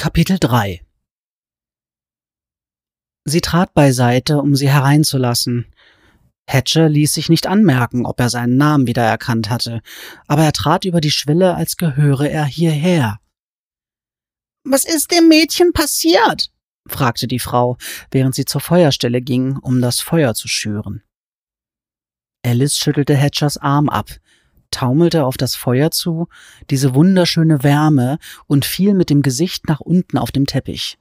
Kapitel 3 Sie trat beiseite, um sie hereinzulassen. Hatcher ließ sich nicht anmerken, ob er seinen Namen wiedererkannt hatte, aber er trat über die Schwelle, als gehöre er hierher. Was ist dem Mädchen passiert? fragte die Frau, während sie zur Feuerstelle ging, um das Feuer zu schüren. Alice schüttelte Hatchers Arm ab, taumelte auf das Feuer zu, diese wunderschöne Wärme, und fiel mit dem Gesicht nach unten auf dem Teppich.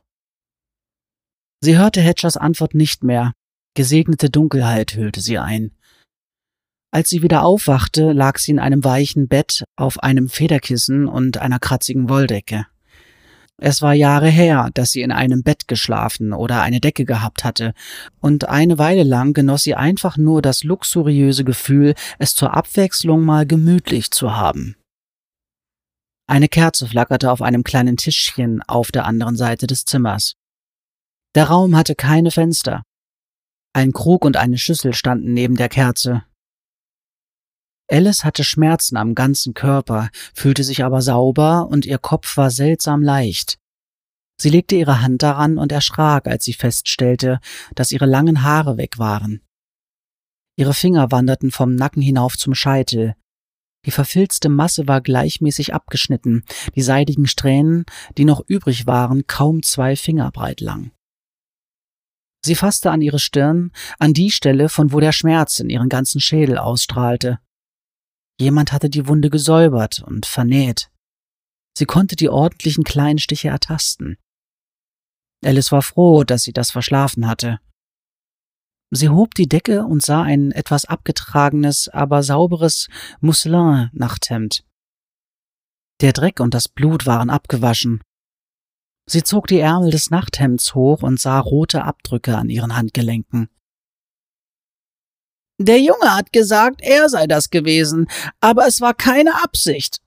Sie hörte Hatchers Antwort nicht mehr, gesegnete Dunkelheit hüllte sie ein. Als sie wieder aufwachte, lag sie in einem weichen Bett auf einem Federkissen und einer kratzigen Wolldecke. Es war Jahre her, dass sie in einem Bett geschlafen oder eine Decke gehabt hatte, und eine Weile lang genoss sie einfach nur das luxuriöse Gefühl, es zur Abwechslung mal gemütlich zu haben. Eine Kerze flackerte auf einem kleinen Tischchen auf der anderen Seite des Zimmers. Der Raum hatte keine Fenster. Ein Krug und eine Schüssel standen neben der Kerze, Alice hatte Schmerzen am ganzen Körper, fühlte sich aber sauber und ihr Kopf war seltsam leicht. Sie legte ihre Hand daran und erschrak, als sie feststellte, dass ihre langen Haare weg waren. Ihre Finger wanderten vom Nacken hinauf zum Scheitel. Die verfilzte Masse war gleichmäßig abgeschnitten, die seidigen Strähnen, die noch übrig waren, kaum zwei Finger breit lang. Sie fasste an ihre Stirn, an die Stelle, von wo der Schmerz in ihren ganzen Schädel ausstrahlte. Jemand hatte die Wunde gesäubert und vernäht. Sie konnte die ordentlichen kleinen Stiche ertasten. Alice war froh, dass sie das verschlafen hatte. Sie hob die Decke und sah ein etwas abgetragenes, aber sauberes Mousselin-Nachthemd. Der Dreck und das Blut waren abgewaschen. Sie zog die Ärmel des Nachthemds hoch und sah rote Abdrücke an ihren Handgelenken. Der Junge hat gesagt, er sei das gewesen, aber es war keine Absicht,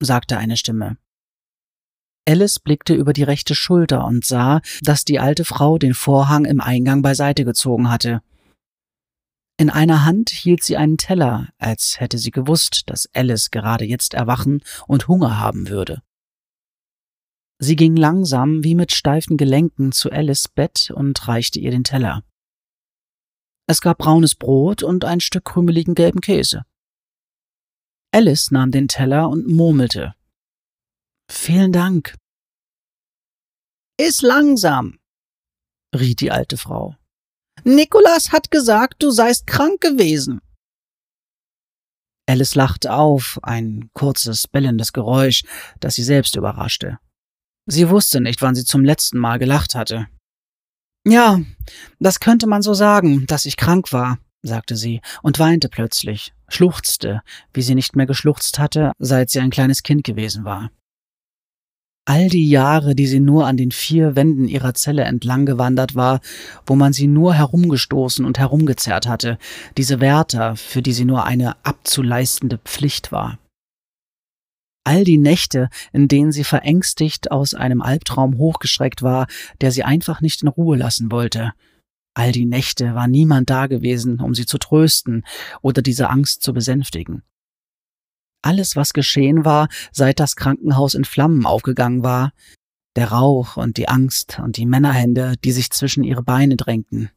sagte eine Stimme. Alice blickte über die rechte Schulter und sah, dass die alte Frau den Vorhang im Eingang beiseite gezogen hatte. In einer Hand hielt sie einen Teller, als hätte sie gewusst, dass Alice gerade jetzt erwachen und Hunger haben würde. Sie ging langsam wie mit steifen Gelenken zu Alice Bett und reichte ihr den Teller. Es gab braunes Brot und ein Stück krümeligen gelben Käse. Alice nahm den Teller und murmelte. Vielen Dank. Iss langsam, riet die alte Frau. Nikolas hat gesagt, du seist krank gewesen. Alice lachte auf, ein kurzes, bellendes Geräusch, das sie selbst überraschte. Sie wusste nicht, wann sie zum letzten Mal gelacht hatte. Ja, das könnte man so sagen, dass ich krank war, sagte sie und weinte plötzlich, schluchzte, wie sie nicht mehr geschluchzt hatte, seit sie ein kleines Kind gewesen war. All die Jahre, die sie nur an den vier Wänden ihrer Zelle entlang gewandert war, wo man sie nur herumgestoßen und herumgezerrt hatte, diese Wärter, für die sie nur eine abzuleistende Pflicht war all die Nächte, in denen sie verängstigt aus einem Albtraum hochgeschreckt war, der sie einfach nicht in Ruhe lassen wollte. All die Nächte war niemand da gewesen, um sie zu trösten oder diese Angst zu besänftigen. Alles, was geschehen war, seit das Krankenhaus in Flammen aufgegangen war, der Rauch und die Angst und die Männerhände, die sich zwischen ihre Beine drängten,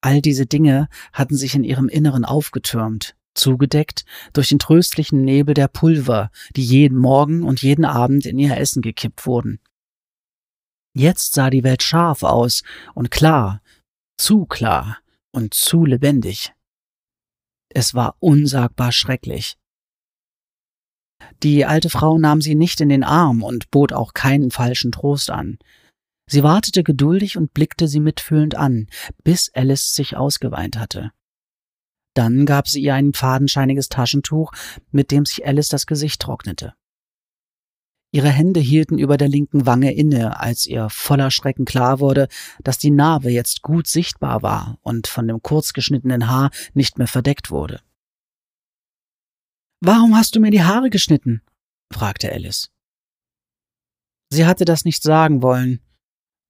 all diese Dinge hatten sich in ihrem Inneren aufgetürmt, zugedeckt durch den tröstlichen Nebel der Pulver, die jeden Morgen und jeden Abend in ihr Essen gekippt wurden. Jetzt sah die Welt scharf aus und klar, zu klar und zu lebendig. Es war unsagbar schrecklich. Die alte Frau nahm sie nicht in den Arm und bot auch keinen falschen Trost an. Sie wartete geduldig und blickte sie mitfühlend an, bis Alice sich ausgeweint hatte. Dann gab sie ihr ein fadenscheiniges Taschentuch, mit dem sich Alice das Gesicht trocknete. Ihre Hände hielten über der linken Wange inne, als ihr voller Schrecken klar wurde, dass die Narbe jetzt gut sichtbar war und von dem kurzgeschnittenen Haar nicht mehr verdeckt wurde. Warum hast du mir die Haare geschnitten? fragte Alice. Sie hatte das nicht sagen wollen.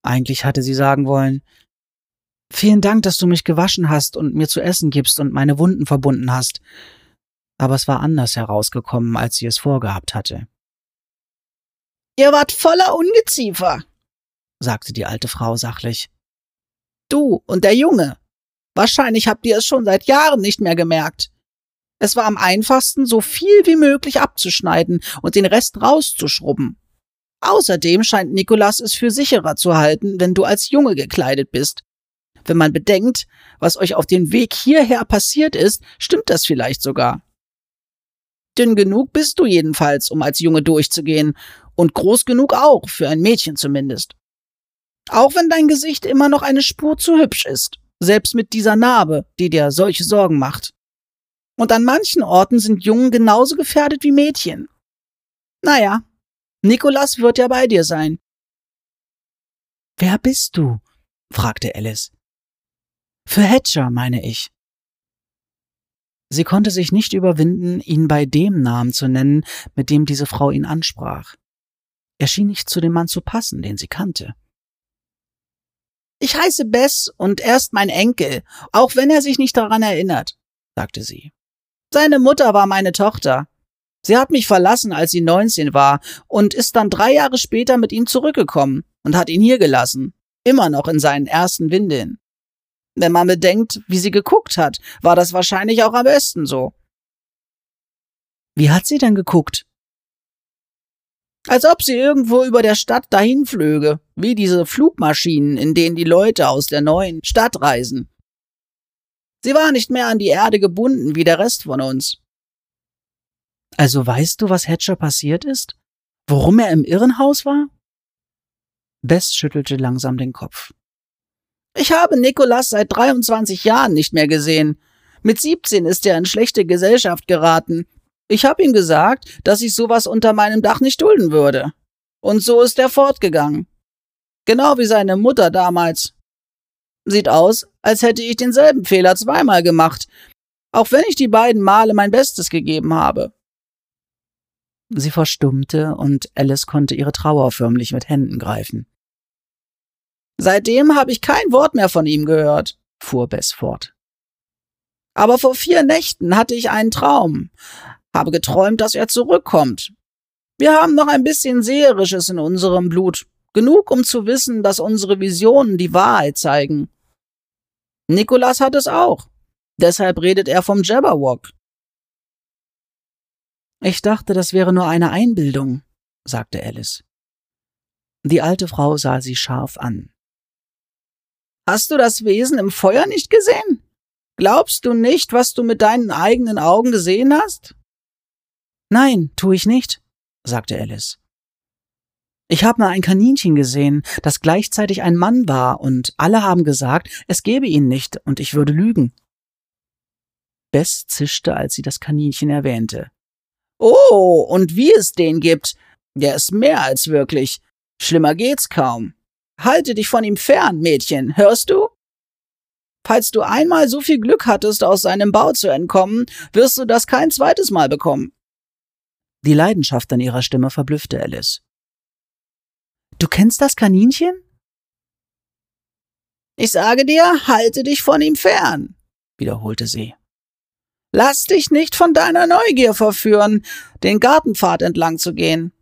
Eigentlich hatte sie sagen wollen, Vielen Dank, dass du mich gewaschen hast und mir zu essen gibst und meine Wunden verbunden hast. Aber es war anders herausgekommen, als sie es vorgehabt hatte. Ihr wart voller Ungeziefer, sagte die alte Frau sachlich. Du und der Junge. Wahrscheinlich habt ihr es schon seit Jahren nicht mehr gemerkt. Es war am einfachsten, so viel wie möglich abzuschneiden und den Rest rauszuschrubben. Außerdem scheint Nikolas es für sicherer zu halten, wenn du als Junge gekleidet bist. Wenn man bedenkt, was euch auf dem Weg hierher passiert ist, stimmt das vielleicht sogar. Dünn genug bist du jedenfalls, um als Junge durchzugehen, und groß genug auch, für ein Mädchen zumindest. Auch wenn dein Gesicht immer noch eine Spur zu hübsch ist, selbst mit dieser Narbe, die dir solche Sorgen macht. Und an manchen Orten sind Jungen genauso gefährdet wie Mädchen. Naja, Nikolas wird ja bei dir sein. Wer bist du? fragte Alice. Für Hatcher, meine ich. Sie konnte sich nicht überwinden, ihn bei dem Namen zu nennen, mit dem diese Frau ihn ansprach. Er schien nicht zu dem Mann zu passen, den sie kannte. Ich heiße Bess und er ist mein Enkel, auch wenn er sich nicht daran erinnert, sagte sie. Seine Mutter war meine Tochter. Sie hat mich verlassen, als sie 19 war, und ist dann drei Jahre später mit ihm zurückgekommen und hat ihn hier gelassen, immer noch in seinen ersten Windeln. Wenn man bedenkt, wie sie geguckt hat, war das wahrscheinlich auch am besten so. Wie hat sie denn geguckt? Als ob sie irgendwo über der Stadt dahinflöge, wie diese Flugmaschinen, in denen die Leute aus der neuen Stadt reisen. Sie war nicht mehr an die Erde gebunden wie der Rest von uns. Also weißt du, was Hatcher passiert ist? Warum er im Irrenhaus war? Bess schüttelte langsam den Kopf. Ich habe Nikolas seit 23 Jahren nicht mehr gesehen. Mit 17 ist er in schlechte Gesellschaft geraten. Ich habe ihm gesagt, dass ich sowas unter meinem Dach nicht dulden würde. Und so ist er fortgegangen. Genau wie seine Mutter damals. Sieht aus, als hätte ich denselben Fehler zweimal gemacht, auch wenn ich die beiden Male mein Bestes gegeben habe. Sie verstummte und Alice konnte ihre Trauer förmlich mit Händen greifen. Seitdem habe ich kein Wort mehr von ihm gehört, fuhr Bess fort. Aber vor vier Nächten hatte ich einen Traum, habe geträumt, dass er zurückkommt. Wir haben noch ein bisschen Seherisches in unserem Blut, genug, um zu wissen, dass unsere Visionen die Wahrheit zeigen. Nikolas hat es auch. Deshalb redet er vom Jabberwock. Ich dachte, das wäre nur eine Einbildung, sagte Alice. Die alte Frau sah sie scharf an. Hast du das Wesen im Feuer nicht gesehen? Glaubst du nicht, was du mit deinen eigenen Augen gesehen hast? Nein, tu ich nicht, sagte Alice. Ich habe mal ein Kaninchen gesehen, das gleichzeitig ein Mann war, und alle haben gesagt, es gäbe ihn nicht, und ich würde lügen. Bess zischte, als sie das Kaninchen erwähnte. Oh, und wie es den gibt. Der ist mehr als wirklich. Schlimmer geht's kaum. Halte dich von ihm fern, Mädchen, hörst du? Falls du einmal so viel Glück hattest, aus seinem Bau zu entkommen, wirst du das kein zweites Mal bekommen. Die Leidenschaft an ihrer Stimme verblüffte Alice. Du kennst das Kaninchen? Ich sage dir, halte dich von ihm fern, wiederholte sie. Lass dich nicht von deiner Neugier verführen, den Gartenpfad entlang zu gehen.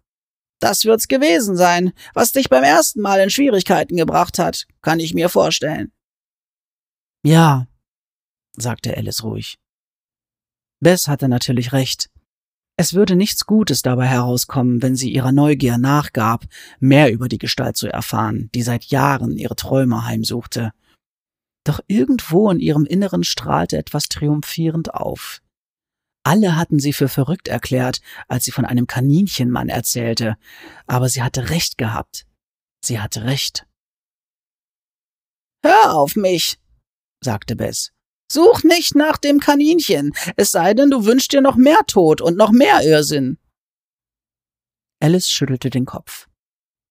Das wird's gewesen sein, was dich beim ersten Mal in Schwierigkeiten gebracht hat, kann ich mir vorstellen. Ja, sagte Alice ruhig. Bess hatte natürlich recht. Es würde nichts Gutes dabei herauskommen, wenn sie ihrer Neugier nachgab, mehr über die Gestalt zu erfahren, die seit Jahren ihre Träume heimsuchte. Doch irgendwo in ihrem Inneren strahlte etwas triumphierend auf. Alle hatten sie für verrückt erklärt, als sie von einem Kaninchenmann erzählte, aber sie hatte recht gehabt. Sie hatte recht. Hör auf mich, sagte Bess. Such nicht nach dem Kaninchen, es sei denn, du wünschst dir noch mehr Tod und noch mehr Irrsinn. Alice schüttelte den Kopf.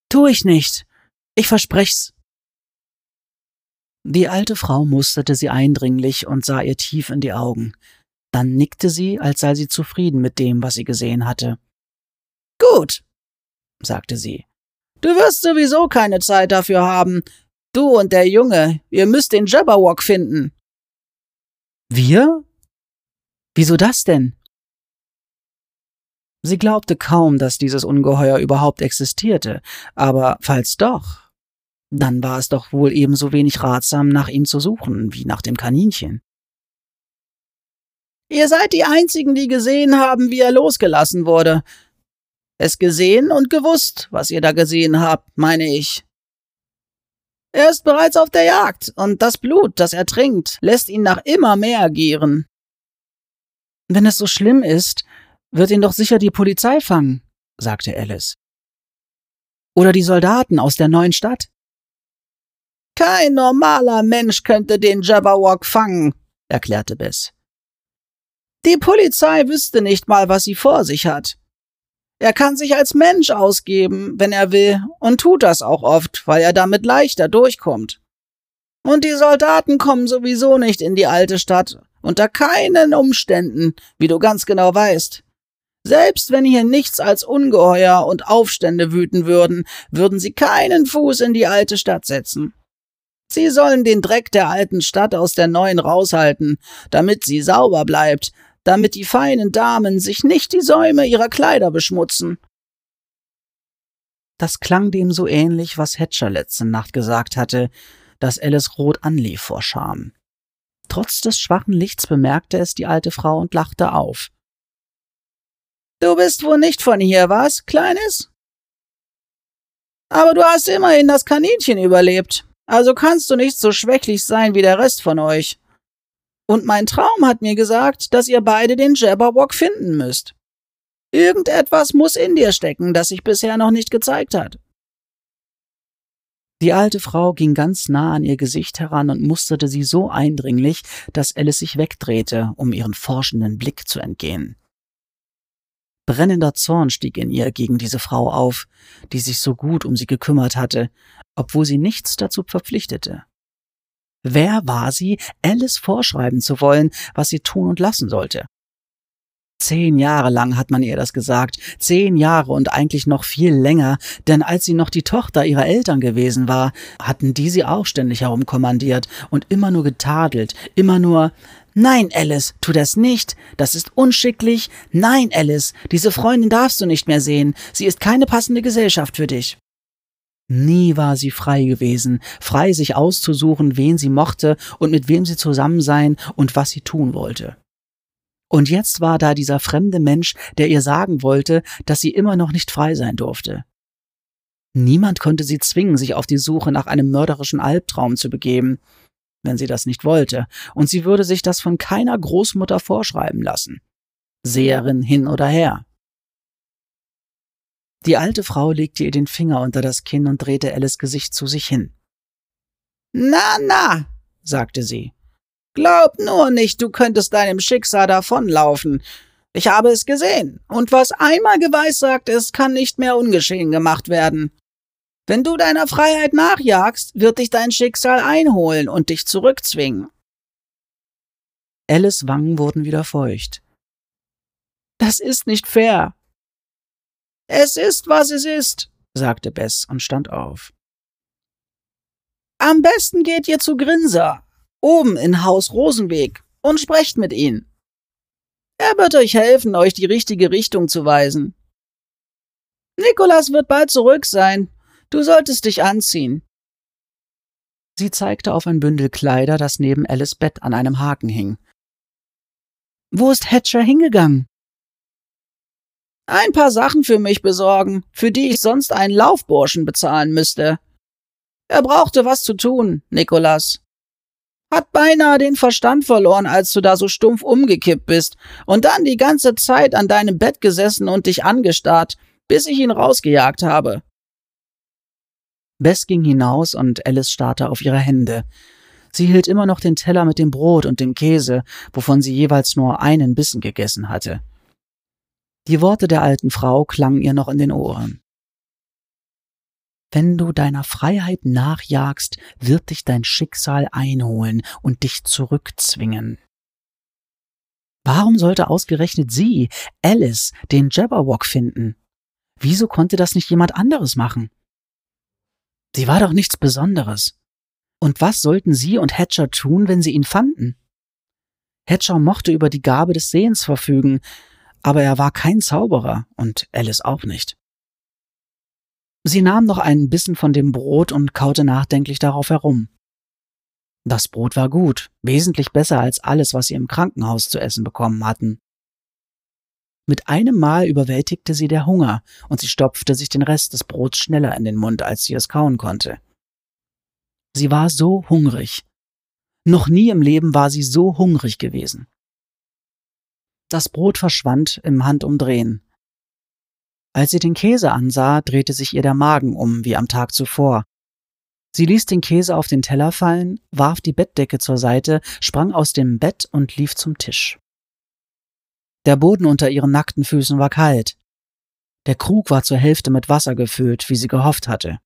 Tu ich nicht. Ich versprech's. Die alte Frau musterte sie eindringlich und sah ihr tief in die Augen. Dann nickte sie, als sei sie zufrieden mit dem, was sie gesehen hatte. Gut, sagte sie. Du wirst sowieso keine Zeit dafür haben. Du und der Junge, ihr müsst den Jabberwock finden. Wir? Wieso das denn? Sie glaubte kaum, dass dieses Ungeheuer überhaupt existierte, aber falls doch, dann war es doch wohl ebenso wenig ratsam, nach ihm zu suchen, wie nach dem Kaninchen. Ihr seid die Einzigen, die gesehen haben, wie er losgelassen wurde. Es gesehen und gewusst, was ihr da gesehen habt, meine ich. Er ist bereits auf der Jagd, und das Blut, das er trinkt, lässt ihn nach immer mehr gieren. Wenn es so schlimm ist, wird ihn doch sicher die Polizei fangen, sagte Alice. Oder die Soldaten aus der neuen Stadt. Kein normaler Mensch könnte den Jabberwock fangen, erklärte Bess. Die Polizei wüsste nicht mal, was sie vor sich hat. Er kann sich als Mensch ausgeben, wenn er will, und tut das auch oft, weil er damit leichter durchkommt. Und die Soldaten kommen sowieso nicht in die alte Stadt, unter keinen Umständen, wie du ganz genau weißt. Selbst wenn hier nichts als Ungeheuer und Aufstände wüten würden, würden sie keinen Fuß in die alte Stadt setzen. Sie sollen den Dreck der alten Stadt aus der neuen raushalten, damit sie sauber bleibt, damit die feinen Damen sich nicht die Säume ihrer Kleider beschmutzen. Das klang dem so ähnlich, was Hatcher letzte Nacht gesagt hatte, dass Alice rot anlief vor Scham. Trotz des schwachen Lichts bemerkte es die alte Frau und lachte auf. Du bist wohl nicht von hier, was, Kleines? Aber du hast immerhin das Kaninchen überlebt, also kannst du nicht so schwächlich sein wie der Rest von euch. Und mein Traum hat mir gesagt, dass ihr beide den Jabberwock finden müsst. Irgendetwas muss in dir stecken, das sich bisher noch nicht gezeigt hat. Die alte Frau ging ganz nah an ihr Gesicht heran und musterte sie so eindringlich, dass Alice sich wegdrehte, um ihren forschenden Blick zu entgehen. Brennender Zorn stieg in ihr gegen diese Frau auf, die sich so gut um sie gekümmert hatte, obwohl sie nichts dazu verpflichtete. Wer war sie, Alice vorschreiben zu wollen, was sie tun und lassen sollte? Zehn Jahre lang hat man ihr das gesagt, zehn Jahre und eigentlich noch viel länger, denn als sie noch die Tochter ihrer Eltern gewesen war, hatten die sie auch ständig herumkommandiert und immer nur getadelt, immer nur Nein, Alice, tu das nicht. Das ist unschicklich. Nein, Alice, diese Freundin darfst du nicht mehr sehen. Sie ist keine passende Gesellschaft für dich. Nie war sie frei gewesen, frei sich auszusuchen, wen sie mochte und mit wem sie zusammen sein und was sie tun wollte. Und jetzt war da dieser fremde Mensch, der ihr sagen wollte, dass sie immer noch nicht frei sein durfte. Niemand konnte sie zwingen, sich auf die Suche nach einem mörderischen Albtraum zu begeben, wenn sie das nicht wollte, und sie würde sich das von keiner Großmutter vorschreiben lassen. Seherin hin oder her. Die alte Frau legte ihr den Finger unter das Kinn und drehte Alice Gesicht zu sich hin. Na, na, sagte sie. Glaub nur nicht, du könntest deinem Schicksal davonlaufen. Ich habe es gesehen, und was einmal geweissagt ist, kann nicht mehr ungeschehen gemacht werden. Wenn du deiner Freiheit nachjagst, wird dich dein Schicksal einholen und dich zurückzwingen. Alice Wangen wurden wieder feucht. Das ist nicht fair. Es ist, was es ist, sagte Bess und stand auf. Am besten geht ihr zu Grinser, oben in Haus Rosenweg, und sprecht mit ihm. Er wird euch helfen, euch die richtige Richtung zu weisen. Nikolas wird bald zurück sein, Du solltest dich anziehen. Sie zeigte auf ein Bündel Kleider, das neben Alice Bett an einem Haken hing. Wo ist Hatcher hingegangen? Ein paar Sachen für mich besorgen, für die ich sonst einen Laufburschen bezahlen müsste. Er brauchte was zu tun, Nikolas. Hat beinahe den Verstand verloren, als du da so stumpf umgekippt bist und dann die ganze Zeit an deinem Bett gesessen und dich angestarrt, bis ich ihn rausgejagt habe. Bess ging hinaus und Alice starrte auf ihre Hände. Sie hielt immer noch den Teller mit dem Brot und dem Käse, wovon sie jeweils nur einen Bissen gegessen hatte. Die Worte der alten Frau klangen ihr noch in den Ohren. Wenn du deiner Freiheit nachjagst, wird dich dein Schicksal einholen und dich zurückzwingen. Warum sollte ausgerechnet sie, Alice, den Jabberwock finden? Wieso konnte das nicht jemand anderes machen? Sie war doch nichts Besonderes. Und was sollten sie und Hatcher tun, wenn sie ihn fanden? Hatcher mochte über die Gabe des Sehens verfügen, aber er war kein Zauberer und Alice auch nicht. Sie nahm noch einen Bissen von dem Brot und kaute nachdenklich darauf herum. Das Brot war gut, wesentlich besser als alles, was sie im Krankenhaus zu essen bekommen hatten. Mit einem Mal überwältigte sie der Hunger, und sie stopfte sich den Rest des Brots schneller in den Mund, als sie es kauen konnte. Sie war so hungrig. Noch nie im Leben war sie so hungrig gewesen. Das Brot verschwand im Handumdrehen. Als sie den Käse ansah, drehte sich ihr der Magen um, wie am Tag zuvor, Sie ließ den Käse auf den Teller fallen, warf die Bettdecke zur Seite, sprang aus dem Bett und lief zum Tisch. Der Boden unter ihren nackten Füßen war kalt. Der Krug war zur Hälfte mit Wasser gefüllt, wie sie gehofft hatte.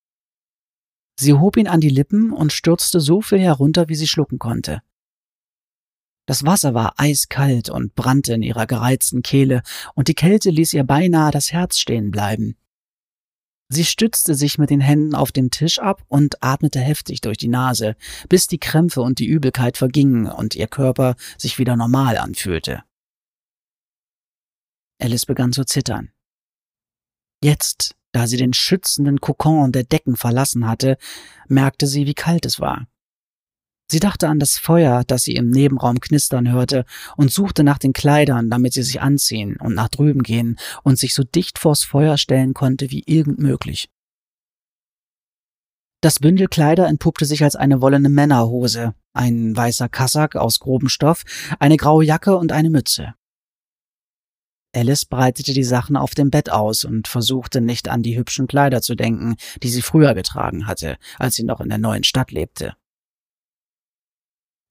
Sie hob ihn an die Lippen und stürzte so viel herunter, wie sie schlucken konnte. Das Wasser war eiskalt und brannte in ihrer gereizten Kehle, und die Kälte ließ ihr beinahe das Herz stehen bleiben. Sie stützte sich mit den Händen auf dem Tisch ab und atmete heftig durch die Nase, bis die Krämpfe und die Übelkeit vergingen und ihr Körper sich wieder normal anfühlte. Alice begann zu zittern. Jetzt, da sie den schützenden Kokon der Decken verlassen hatte, merkte sie, wie kalt es war. Sie dachte an das Feuer, das sie im Nebenraum knistern hörte, und suchte nach den Kleidern, damit sie sich anziehen und nach drüben gehen und sich so dicht vors Feuer stellen konnte wie irgend möglich. Das Bündel Kleider entpuppte sich als eine wollene Männerhose, ein weißer Kassack aus grobem Stoff, eine graue Jacke und eine Mütze. Alice breitete die Sachen auf dem Bett aus und versuchte nicht an die hübschen Kleider zu denken, die sie früher getragen hatte, als sie noch in der neuen Stadt lebte.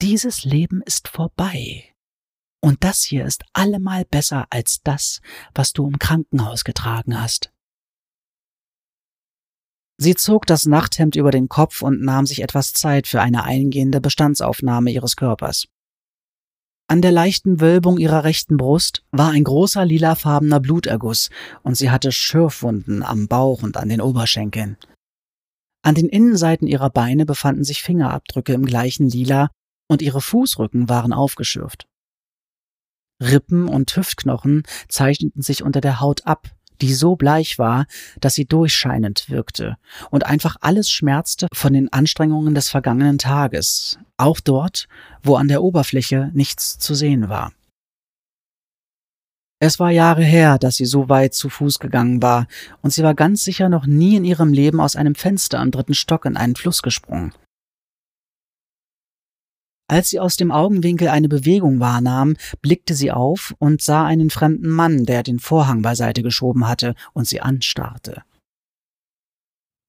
Dieses Leben ist vorbei. Und das hier ist allemal besser als das, was du im Krankenhaus getragen hast. Sie zog das Nachthemd über den Kopf und nahm sich etwas Zeit für eine eingehende Bestandsaufnahme ihres Körpers. An der leichten Wölbung ihrer rechten Brust war ein großer lilafarbener Bluterguss und sie hatte Schürfwunden am Bauch und an den Oberschenkeln. An den Innenseiten ihrer Beine befanden sich Fingerabdrücke im gleichen Lila und ihre Fußrücken waren aufgeschürft. Rippen und Hüftknochen zeichneten sich unter der Haut ab, die so bleich war, dass sie durchscheinend wirkte und einfach alles schmerzte von den Anstrengungen des vergangenen Tages, auch dort, wo an der Oberfläche nichts zu sehen war. Es war Jahre her, dass sie so weit zu Fuß gegangen war, und sie war ganz sicher noch nie in ihrem Leben aus einem Fenster am dritten Stock in einen Fluss gesprungen. Als sie aus dem Augenwinkel eine Bewegung wahrnahm, blickte sie auf und sah einen fremden Mann, der den Vorhang beiseite geschoben hatte und sie anstarrte.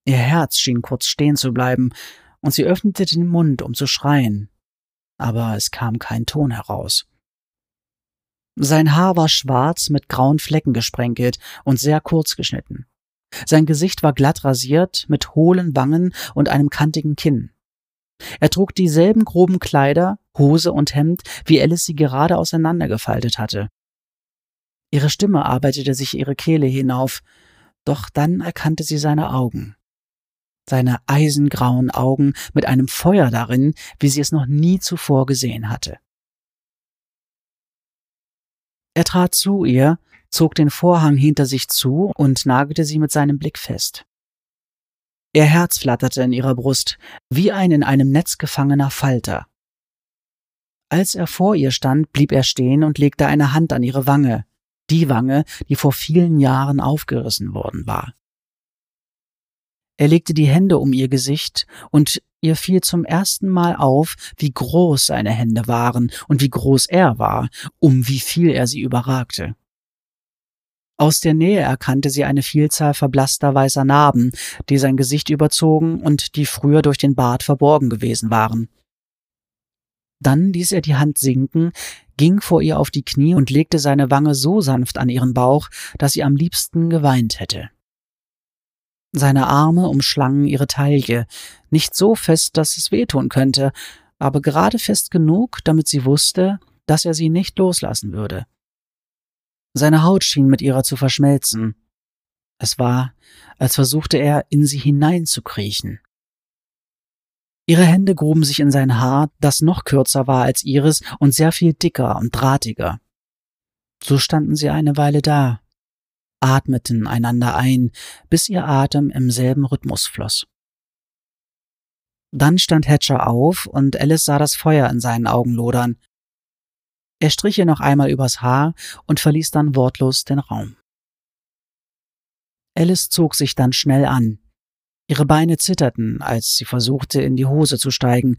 Ihr Herz schien kurz stehen zu bleiben, und sie öffnete den Mund, um zu schreien, aber es kam kein Ton heraus. Sein Haar war schwarz mit grauen Flecken gesprenkelt und sehr kurz geschnitten. Sein Gesicht war glatt rasiert, mit hohlen Wangen und einem kantigen Kinn. Er trug dieselben groben Kleider, Hose und Hemd, wie Alice sie gerade auseinandergefaltet hatte. Ihre Stimme arbeitete sich ihre Kehle hinauf, doch dann erkannte sie seine Augen. Seine eisengrauen Augen mit einem Feuer darin, wie sie es noch nie zuvor gesehen hatte. Er trat zu ihr, zog den Vorhang hinter sich zu und nagelte sie mit seinem Blick fest. Ihr Herz flatterte in ihrer Brust, wie ein in einem Netz gefangener Falter. Als er vor ihr stand, blieb er stehen und legte eine Hand an ihre Wange, die Wange, die vor vielen Jahren aufgerissen worden war. Er legte die Hände um ihr Gesicht, und ihr fiel zum ersten Mal auf, wie groß seine Hände waren und wie groß er war, um wie viel er sie überragte. Aus der Nähe erkannte sie eine Vielzahl verblasster weißer Narben, die sein Gesicht überzogen und die früher durch den Bart verborgen gewesen waren. Dann ließ er die Hand sinken, ging vor ihr auf die Knie und legte seine Wange so sanft an ihren Bauch, dass sie am liebsten geweint hätte. Seine Arme umschlangen ihre Taille, nicht so fest, dass es wehtun könnte, aber gerade fest genug, damit sie wusste, dass er sie nicht loslassen würde. Seine Haut schien mit ihrer zu verschmelzen. Es war, als versuchte er, in sie hineinzukriechen. Ihre Hände gruben sich in sein Haar, das noch kürzer war als ihres und sehr viel dicker und drahtiger. So standen sie eine Weile da, atmeten einander ein, bis ihr Atem im selben Rhythmus floss. Dann stand Hatcher auf und Alice sah das Feuer in seinen Augen lodern. Er strich ihr noch einmal übers Haar und verließ dann wortlos den Raum. Alice zog sich dann schnell an. Ihre Beine zitterten, als sie versuchte, in die Hose zu steigen,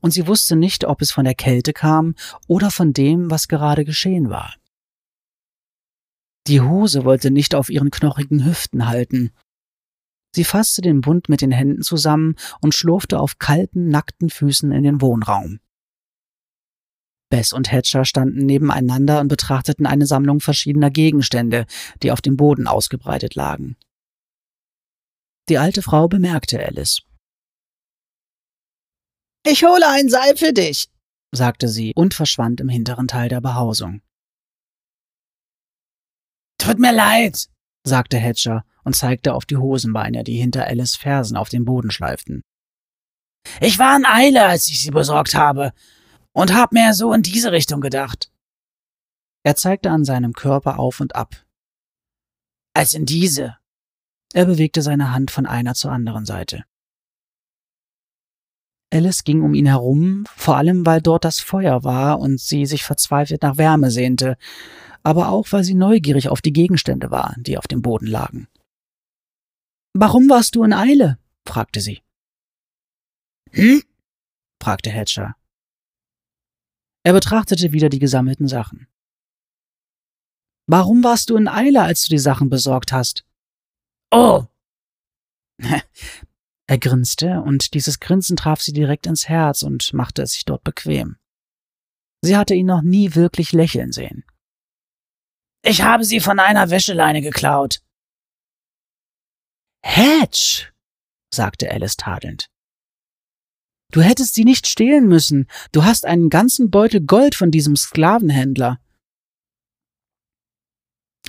und sie wusste nicht, ob es von der Kälte kam oder von dem, was gerade geschehen war. Die Hose wollte nicht auf ihren knochigen Hüften halten. Sie fasste den Bund mit den Händen zusammen und schlurfte auf kalten, nackten Füßen in den Wohnraum. Bess und Hatcher standen nebeneinander und betrachteten eine Sammlung verschiedener Gegenstände, die auf dem Boden ausgebreitet lagen. Die alte Frau bemerkte Alice. Ich hole ein Seil für dich, sagte sie und verschwand im hinteren Teil der Behausung. Tut mir leid, sagte Hatcher und zeigte auf die Hosenbeine, die hinter Alice Fersen auf dem Boden schleiften. Ich war in Eile, als ich sie besorgt habe, und hab mir so in diese Richtung gedacht. Er zeigte an seinem Körper auf und ab. Als in diese. Er bewegte seine Hand von einer zur anderen Seite. Alice ging um ihn herum, vor allem weil dort das Feuer war und sie sich verzweifelt nach Wärme sehnte, aber auch weil sie neugierig auf die Gegenstände war, die auf dem Boden lagen. Warum warst du in Eile? fragte sie. Hm? fragte Hatcher. Er betrachtete wieder die gesammelten Sachen. Warum warst du in Eile, als du die Sachen besorgt hast? Oh! er grinste, und dieses Grinsen traf sie direkt ins Herz und machte es sich dort bequem. Sie hatte ihn noch nie wirklich lächeln sehen. Ich habe sie von einer Wäscheleine geklaut. Hatch, sagte Alice tadelnd. Du hättest sie nicht stehlen müssen. Du hast einen ganzen Beutel Gold von diesem Sklavenhändler.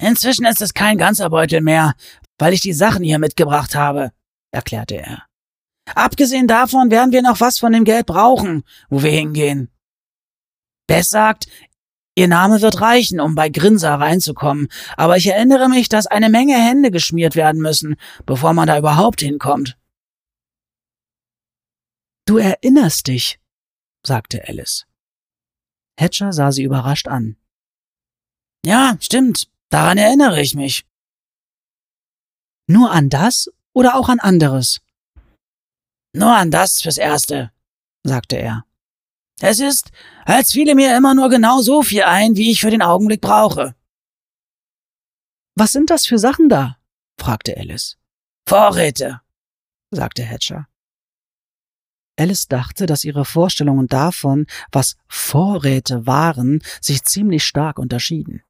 Inzwischen ist es kein ganzer Beutel mehr, weil ich die Sachen hier mitgebracht habe, erklärte er. Abgesehen davon werden wir noch was von dem Geld brauchen, wo wir hingehen. Bess sagt, ihr Name wird reichen, um bei Grinser reinzukommen, aber ich erinnere mich, dass eine Menge Hände geschmiert werden müssen, bevor man da überhaupt hinkommt. Du erinnerst dich, sagte Alice. Hatcher sah sie überrascht an. Ja, stimmt, daran erinnere ich mich. Nur an das oder auch an anderes? Nur an das fürs Erste, sagte er. Es ist, als fiele mir immer nur genau so viel ein, wie ich für den Augenblick brauche. Was sind das für Sachen da? fragte Alice. Vorräte, sagte Hatcher. Alice dachte, dass ihre Vorstellungen davon, was Vorräte waren, sich ziemlich stark unterschieden.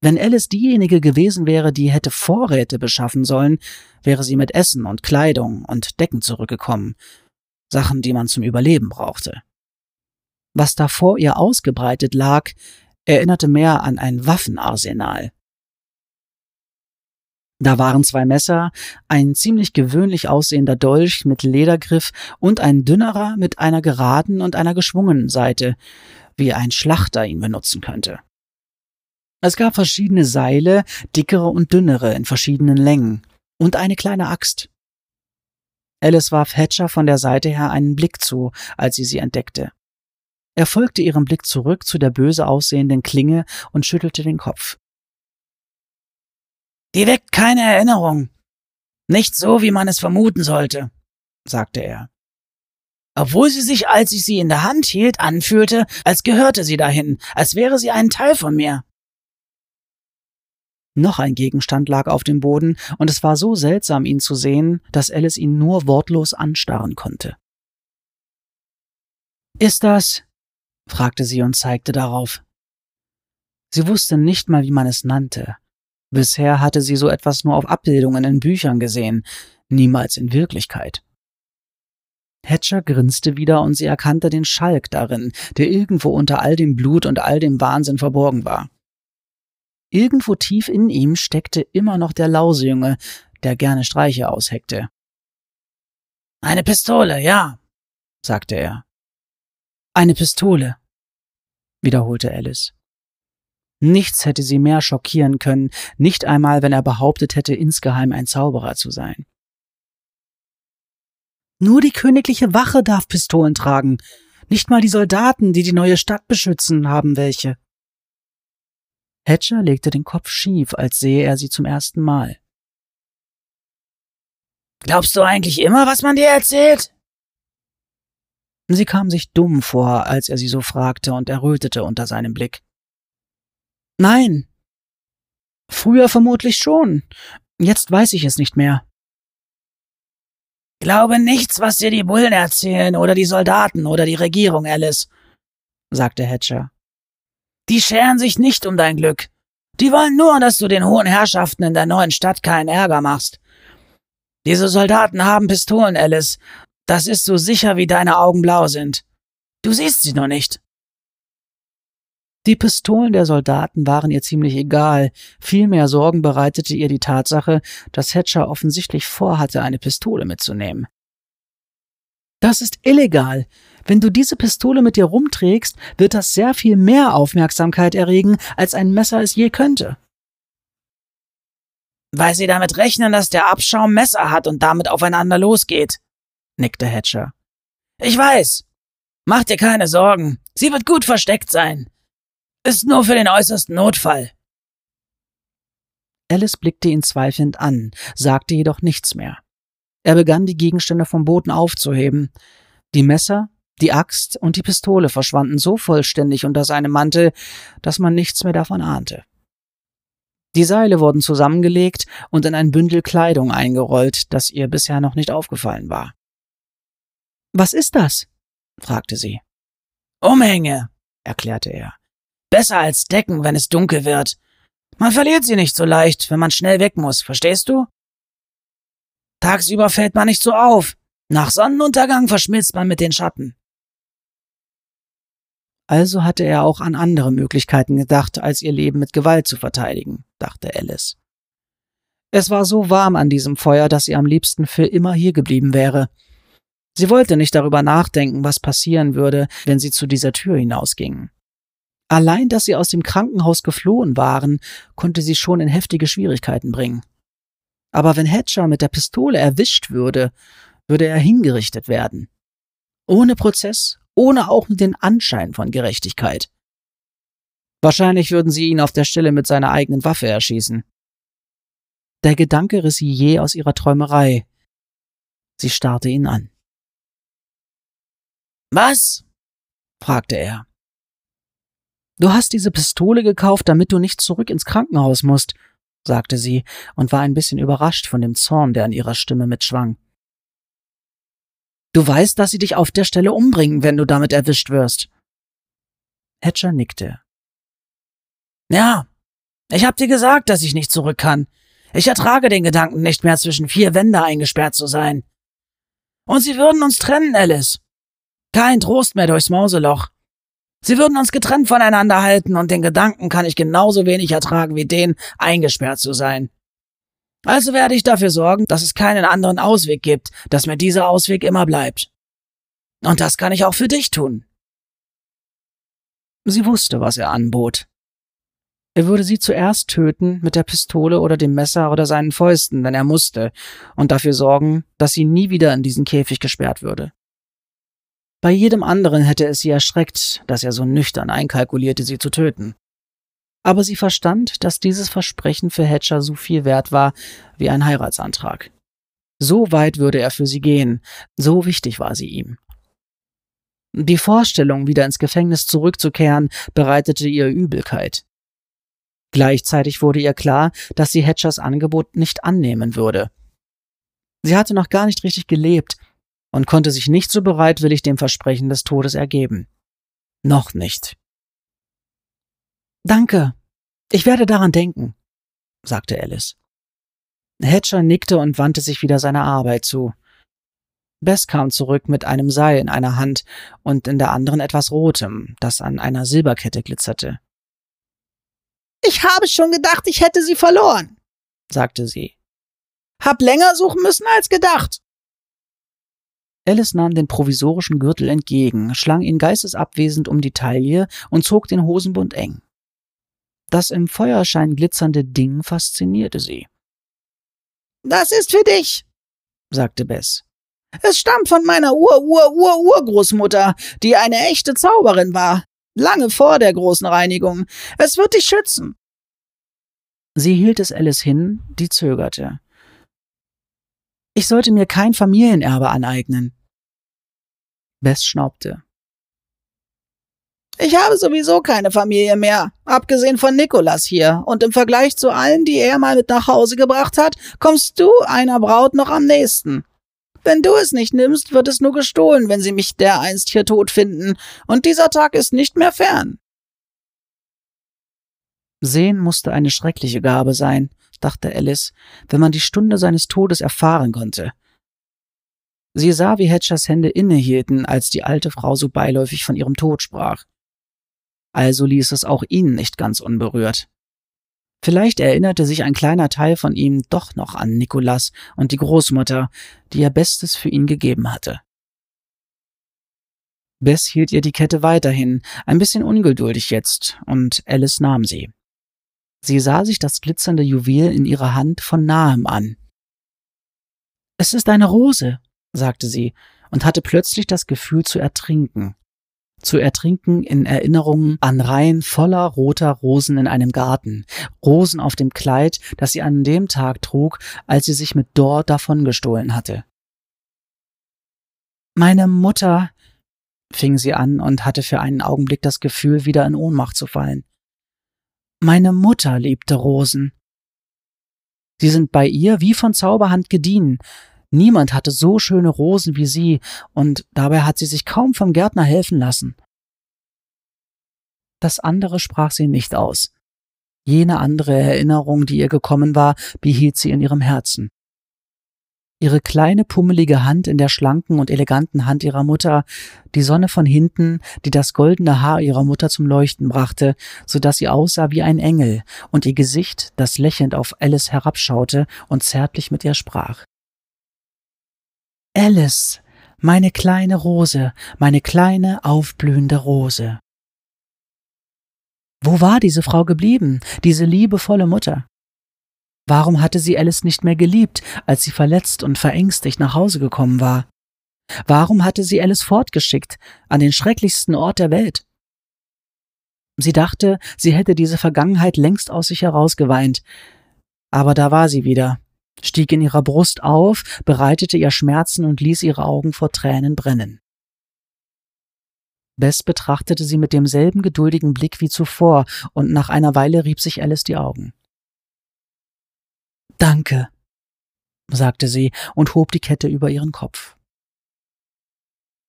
Wenn Alice diejenige gewesen wäre, die hätte Vorräte beschaffen sollen, wäre sie mit Essen und Kleidung und Decken zurückgekommen, Sachen, die man zum Überleben brauchte. Was da vor ihr ausgebreitet lag, erinnerte mehr an ein Waffenarsenal. Da waren zwei Messer, ein ziemlich gewöhnlich aussehender Dolch mit Ledergriff und ein dünnerer mit einer geraden und einer geschwungenen Seite, wie ein Schlachter ihn benutzen könnte. Es gab verschiedene Seile, dickere und dünnere in verschiedenen Längen, und eine kleine Axt. Alice warf Hatcher von der Seite her einen Blick zu, als sie sie entdeckte. Er folgte ihrem Blick zurück zu der böse aussehenden Klinge und schüttelte den Kopf. Die weckt keine Erinnerung. Nicht so, wie man es vermuten sollte, sagte er. Obwohl sie sich, als ich sie in der Hand hielt, anfühlte, als gehörte sie dahin, als wäre sie ein Teil von mir. Noch ein Gegenstand lag auf dem Boden, und es war so seltsam, ihn zu sehen, dass Alice ihn nur wortlos anstarren konnte. Ist das? fragte sie und zeigte darauf. Sie wusste nicht mal, wie man es nannte, Bisher hatte sie so etwas nur auf Abbildungen in Büchern gesehen, niemals in Wirklichkeit. Hatcher grinste wieder und sie erkannte den Schalk darin, der irgendwo unter all dem Blut und all dem Wahnsinn verborgen war. Irgendwo tief in ihm steckte immer noch der Lausejunge, der gerne Streiche ausheckte. Eine Pistole, ja, sagte er. Eine Pistole, wiederholte Alice. Nichts hätte sie mehr schockieren können, nicht einmal, wenn er behauptet hätte, insgeheim ein Zauberer zu sein. Nur die königliche Wache darf Pistolen tragen, nicht mal die Soldaten, die die neue Stadt beschützen, haben welche. Hatcher legte den Kopf schief, als sehe er sie zum ersten Mal. Glaubst du eigentlich immer, was man dir erzählt? Sie kam sich dumm vor, als er sie so fragte und errötete unter seinem Blick. Nein. Früher vermutlich schon. Jetzt weiß ich es nicht mehr. Glaube nichts, was dir die Bullen erzählen oder die Soldaten oder die Regierung, Alice, sagte Hatcher. Die scheren sich nicht um dein Glück. Die wollen nur, dass du den hohen Herrschaften in der neuen Stadt keinen Ärger machst. Diese Soldaten haben Pistolen, Alice. Das ist so sicher, wie deine Augen blau sind. Du siehst sie nur nicht. Die Pistolen der Soldaten waren ihr ziemlich egal, vielmehr Sorgen bereitete ihr die Tatsache, dass Hatcher offensichtlich vorhatte, eine Pistole mitzunehmen. Das ist illegal. Wenn du diese Pistole mit dir rumträgst, wird das sehr viel mehr Aufmerksamkeit erregen, als ein Messer es je könnte. Weil sie damit rechnen, dass der Abschaum Messer hat und damit aufeinander losgeht, nickte Hatcher. Ich weiß. Mach dir keine Sorgen. Sie wird gut versteckt sein. Ist nur für den äußersten Notfall. Alice blickte ihn zweifelnd an, sagte jedoch nichts mehr. Er begann die Gegenstände vom Boden aufzuheben. Die Messer, die Axt und die Pistole verschwanden so vollständig unter seinem Mantel, dass man nichts mehr davon ahnte. Die Seile wurden zusammengelegt und in ein Bündel Kleidung eingerollt, das ihr bisher noch nicht aufgefallen war. Was ist das? fragte sie. Umhänge, erklärte er. Besser als Decken, wenn es dunkel wird. Man verliert sie nicht so leicht, wenn man schnell weg muss, verstehst du? Tagsüber fällt man nicht so auf. Nach Sonnenuntergang verschmilzt man mit den Schatten. Also hatte er auch an andere Möglichkeiten gedacht, als ihr Leben mit Gewalt zu verteidigen, dachte Alice. Es war so warm an diesem Feuer, dass sie am liebsten für immer hier geblieben wäre. Sie wollte nicht darüber nachdenken, was passieren würde, wenn sie zu dieser Tür hinausgingen. Allein, dass sie aus dem Krankenhaus geflohen waren, konnte sie schon in heftige Schwierigkeiten bringen. Aber wenn Hatcher mit der Pistole erwischt würde, würde er hingerichtet werden. Ohne Prozess, ohne auch den Anschein von Gerechtigkeit. Wahrscheinlich würden sie ihn auf der Stelle mit seiner eigenen Waffe erschießen. Der Gedanke riss sie je aus ihrer Träumerei. Sie starrte ihn an. Was? fragte er. Du hast diese Pistole gekauft, damit du nicht zurück ins Krankenhaus musst, sagte sie und war ein bisschen überrascht von dem Zorn, der an ihrer Stimme mitschwang. Du weißt, dass sie dich auf der Stelle umbringen, wenn du damit erwischt wirst. Hatcher nickte. Ja, ich hab dir gesagt, dass ich nicht zurück kann. Ich ertrage den Gedanken nicht mehr, zwischen vier Wände eingesperrt zu sein. Und sie würden uns trennen, Alice. Kein Trost mehr durchs Mauseloch. Sie würden uns getrennt voneinander halten und den Gedanken kann ich genauso wenig ertragen wie den, eingesperrt zu sein. Also werde ich dafür sorgen, dass es keinen anderen Ausweg gibt, dass mir dieser Ausweg immer bleibt. Und das kann ich auch für dich tun. Sie wusste, was er anbot. Er würde sie zuerst töten mit der Pistole oder dem Messer oder seinen Fäusten, wenn er musste, und dafür sorgen, dass sie nie wieder in diesen Käfig gesperrt würde. Bei jedem anderen hätte es sie erschreckt, dass er so nüchtern einkalkulierte, sie zu töten. Aber sie verstand, dass dieses Versprechen für Hatcher so viel wert war wie ein Heiratsantrag. So weit würde er für sie gehen, so wichtig war sie ihm. Die Vorstellung, wieder ins Gefängnis zurückzukehren, bereitete ihr Übelkeit. Gleichzeitig wurde ihr klar, dass sie Hatchers Angebot nicht annehmen würde. Sie hatte noch gar nicht richtig gelebt, und konnte sich nicht so bereitwillig dem Versprechen des Todes ergeben. Noch nicht. Danke. Ich werde daran denken, sagte Alice. Hatcher nickte und wandte sich wieder seiner Arbeit zu. Bess kam zurück mit einem Seil in einer Hand und in der anderen etwas Rotem, das an einer Silberkette glitzerte. Ich habe schon gedacht, ich hätte sie verloren, sagte sie. Hab länger suchen müssen als gedacht. Alice nahm den provisorischen Gürtel entgegen, schlang ihn geistesabwesend um die Taille und zog den Hosenbund eng. Das im Feuerschein glitzernde Ding faszinierte sie. Das ist für dich, sagte Bess. Es stammt von meiner Ur-Ur-Ur-Urgroßmutter, die eine echte Zauberin war, lange vor der großen Reinigung. Es wird dich schützen. Sie hielt es Alice hin, die zögerte. Ich sollte mir kein Familienerbe aneignen. Bess schnaubte. Ich habe sowieso keine Familie mehr, abgesehen von Nikolas hier, und im Vergleich zu allen, die er mal mit nach Hause gebracht hat, kommst du einer Braut noch am nächsten. Wenn du es nicht nimmst, wird es nur gestohlen, wenn sie mich dereinst hier tot finden, und dieser Tag ist nicht mehr fern. Sehen musste eine schreckliche Gabe sein, dachte Alice, wenn man die Stunde seines Todes erfahren konnte. Sie sah, wie Hatchers Hände innehielten, als die alte Frau so beiläufig von ihrem Tod sprach also ließ es auch ihn nicht ganz unberührt. Vielleicht erinnerte sich ein kleiner Teil von ihm doch noch an Nikolas und die Großmutter, die ihr Bestes für ihn gegeben hatte. Bess hielt ihr die Kette weiterhin, ein bisschen ungeduldig jetzt, und Alice nahm sie. Sie sah sich das glitzernde Juwel in ihrer Hand von nahem an. Es ist eine Rose, sagte sie und hatte plötzlich das Gefühl zu ertrinken zu ertrinken in Erinnerungen an Reihen voller roter Rosen in einem Garten, Rosen auf dem Kleid, das sie an dem Tag trug, als sie sich mit Dor davongestohlen hatte. Meine Mutter, fing sie an und hatte für einen Augenblick das Gefühl, wieder in Ohnmacht zu fallen. Meine Mutter liebte Rosen. Sie sind bei ihr wie von Zauberhand gediehen, Niemand hatte so schöne Rosen wie sie, und dabei hat sie sich kaum vom Gärtner helfen lassen. Das andere sprach sie nicht aus. Jene andere Erinnerung, die ihr gekommen war, behielt sie in ihrem Herzen. Ihre kleine pummelige Hand in der schlanken und eleganten Hand ihrer Mutter, die Sonne von hinten, die das goldene Haar ihrer Mutter zum Leuchten brachte, so dass sie aussah wie ein Engel, und ihr Gesicht, das lächelnd auf Alice herabschaute und zärtlich mit ihr sprach. Alice, meine kleine Rose, meine kleine aufblühende Rose. Wo war diese Frau geblieben, diese liebevolle Mutter? Warum hatte sie Alice nicht mehr geliebt, als sie verletzt und verängstigt nach Hause gekommen war? Warum hatte sie Alice fortgeschickt, an den schrecklichsten Ort der Welt? Sie dachte, sie hätte diese Vergangenheit längst aus sich herausgeweint, aber da war sie wieder, stieg in ihrer Brust auf, bereitete ihr Schmerzen und ließ ihre Augen vor Tränen brennen. Bess betrachtete sie mit demselben geduldigen Blick wie zuvor, und nach einer Weile rieb sich Alice die Augen. Danke, sagte sie und hob die Kette über ihren Kopf.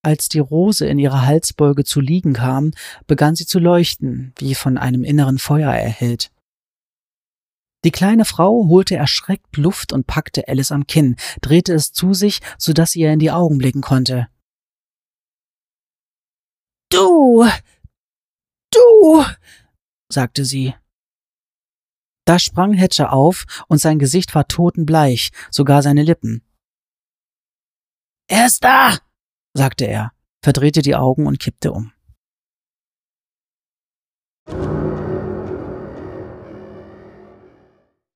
Als die Rose in ihrer Halsbeuge zu liegen kam, begann sie zu leuchten, wie von einem inneren Feuer erhellt. Die kleine Frau holte erschreckt Luft und packte Alice am Kinn, drehte es zu sich, so dass sie ihr in die Augen blicken konnte. Du. Du. sagte sie. Da sprang Hatcher auf, und sein Gesicht war totenbleich, sogar seine Lippen. Er ist da, sagte er, verdrehte die Augen und kippte um.